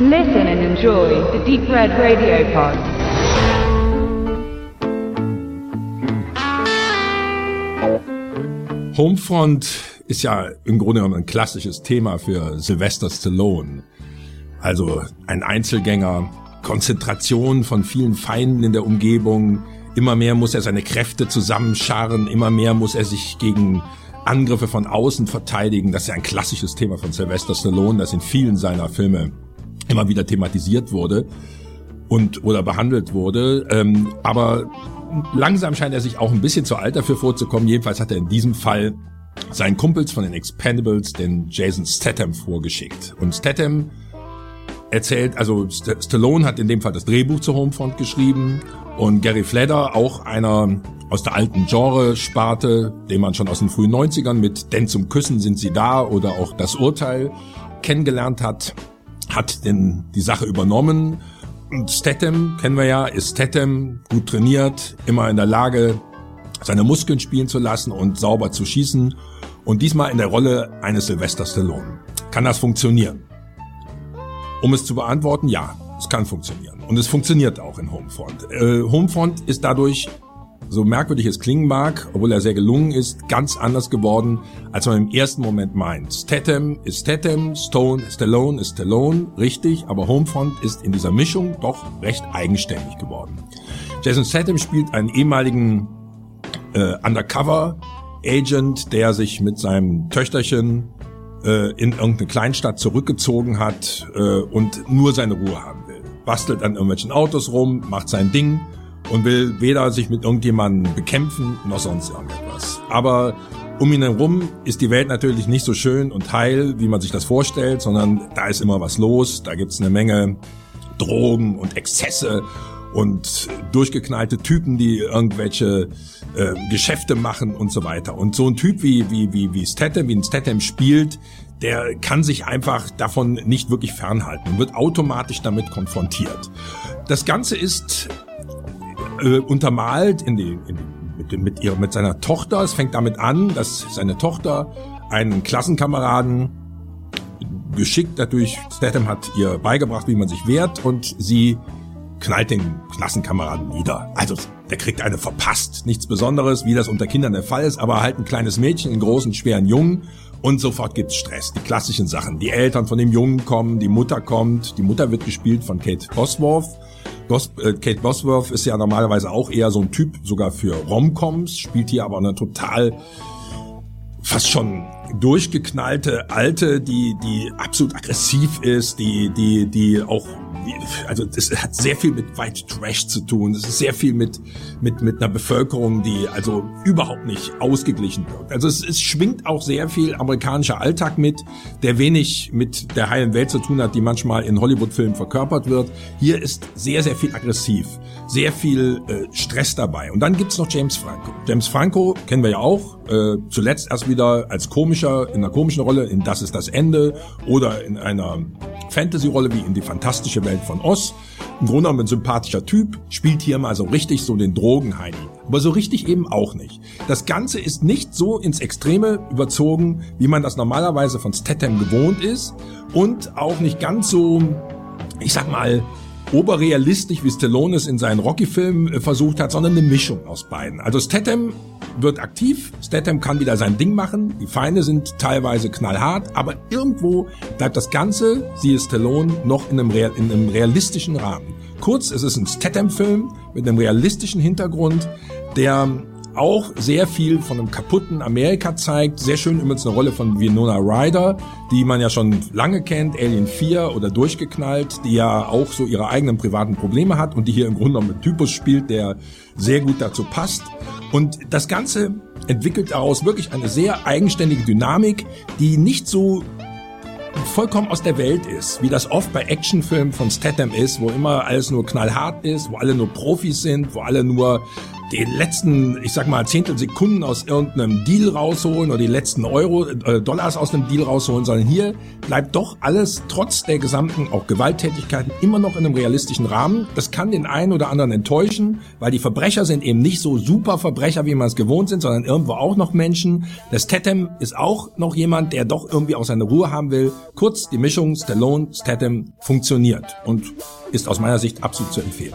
Listen and enjoy the Deep Red Radio Pod. Homefront ist ja im Grunde genommen ein klassisches Thema für Sylvester Stallone. Also ein Einzelgänger, Konzentration von vielen Feinden in der Umgebung, immer mehr muss er seine Kräfte zusammenscharren, immer mehr muss er sich gegen Angriffe von außen verteidigen. Das ist ja ein klassisches Thema von Sylvester Stallone, das in vielen seiner Filme immer wieder thematisiert wurde und oder behandelt wurde. Ähm, aber langsam scheint er sich auch ein bisschen zu alt dafür vorzukommen. Jedenfalls hat er in diesem Fall seinen Kumpels von den Expendables, den Jason Statham, vorgeschickt. Und Statham erzählt, also St Stallone hat in dem Fall das Drehbuch zur Homefront geschrieben und Gary Fleder, auch einer aus der alten Genre-Sparte, den man schon aus den frühen 90ern mit Denn zum Küssen sind sie da oder auch Das Urteil kennengelernt hat, hat denn die Sache übernommen und Statham, kennen wir ja, ist Statham, gut trainiert, immer in der Lage, seine Muskeln spielen zu lassen und sauber zu schießen. Und diesmal in der Rolle eines Sylvester Stallone. Kann das funktionieren? Um es zu beantworten, ja, es kann funktionieren. Und es funktioniert auch in Homefront. Äh, Homefront ist dadurch so merkwürdig es klingen mag, obwohl er sehr gelungen ist, ganz anders geworden, als man im ersten Moment meint. Statham ist Statham, Stone, Stallone ist Stallone, richtig, aber Homefront ist in dieser Mischung doch recht eigenständig geworden. Jason Statham spielt einen ehemaligen äh, Undercover-Agent, der sich mit seinem Töchterchen äh, in irgendeine Kleinstadt zurückgezogen hat äh, und nur seine Ruhe haben will. Bastelt an irgendwelchen Autos rum, macht sein Ding und will weder sich mit irgendjemandem bekämpfen noch sonst irgendetwas. Aber um ihn herum ist die Welt natürlich nicht so schön und heil, wie man sich das vorstellt, sondern da ist immer was los, da gibt's eine Menge Drogen und Exzesse und durchgeknallte Typen, die irgendwelche äh, Geschäfte machen und so weiter. Und so ein Typ wie wie wie wie Statham, wie ein Statham spielt, der kann sich einfach davon nicht wirklich fernhalten und wird automatisch damit konfrontiert. Das Ganze ist äh, untermalt in die, in die, mit, mit, ihrer, mit seiner Tochter. Es fängt damit an, dass seine Tochter einen Klassenkameraden geschickt dadurch, Statham hat ihr beigebracht, wie man sich wehrt und sie knallt den Klassenkameraden nieder. Also der kriegt eine verpasst, nichts Besonderes, wie das unter Kindern der Fall ist, aber halt ein kleines Mädchen, einen großen, schweren Jungen und sofort gibt's Stress. Die klassischen Sachen. Die Eltern von dem Jungen kommen, die Mutter kommt, die Mutter wird gespielt von Kate Bosworth Bos äh, Kate Bosworth ist ja normalerweise auch eher so ein Typ, sogar für Romcoms, spielt hier aber eine total fast schon durchgeknallte Alte, die die absolut aggressiv ist, die die die auch also das hat sehr viel mit White Trash zu tun. Das ist sehr viel mit mit mit einer Bevölkerung, die also überhaupt nicht ausgeglichen wird. Also es, es schwingt auch sehr viel amerikanischer Alltag mit, der wenig mit der heilen Welt zu tun hat, die manchmal in Hollywood-Filmen verkörpert wird. Hier ist sehr sehr viel aggressiv, sehr viel äh, Stress dabei. Und dann gibt's noch James Franco. James Franco kennen wir ja auch. Äh, zuletzt erst wieder als komischer in einer komischen Rolle in Das ist das Ende oder in einer Fantasy-Rolle wie in die fantastische Welt von Oz. Im Grunde genommen ein sympathischer Typ, spielt hier mal so richtig so den Drogenheini. Aber so richtig eben auch nicht. Das Ganze ist nicht so ins Extreme überzogen, wie man das normalerweise von Statham gewohnt ist und auch nicht ganz so, ich sag mal, oberrealistisch, wie Stallone es in seinen Rocky-Filmen äh, versucht hat, sondern eine Mischung aus beiden. Also Statham wird aktiv, Statham kann wieder sein Ding machen, die Feinde sind teilweise knallhart, aber irgendwo bleibt das Ganze, siehe Stallone, noch in einem, Real, in einem realistischen Rahmen. Kurz, es ist ein Statham-Film mit einem realistischen Hintergrund, der auch sehr viel von einem kaputten Amerika zeigt. Sehr schön übrigens eine Rolle von Winona Ryder, die man ja schon lange kennt, Alien 4 oder Durchgeknallt, die ja auch so ihre eigenen privaten Probleme hat und die hier im Grunde genommen mit Typus spielt, der sehr gut dazu passt. Und das Ganze entwickelt daraus wirklich eine sehr eigenständige Dynamik, die nicht so vollkommen aus der Welt ist, wie das oft bei Actionfilmen von Statham ist, wo immer alles nur knallhart ist, wo alle nur Profis sind, wo alle nur die letzten, ich sag mal, Zehntelsekunden aus irgendeinem Deal rausholen oder die letzten Euro, äh, Dollars aus einem Deal rausholen, sondern hier bleibt doch alles trotz der gesamten auch Gewalttätigkeiten immer noch in einem realistischen Rahmen. Das kann den einen oder anderen enttäuschen, weil die Verbrecher sind eben nicht so super Verbrecher, wie man es gewohnt sind, sondern irgendwo auch noch Menschen. Das Tetem ist auch noch jemand, der doch irgendwie auch seine Ruhe haben will. Kurz, die Mischung Stallone, Statham funktioniert und ist aus meiner Sicht absolut zu empfehlen.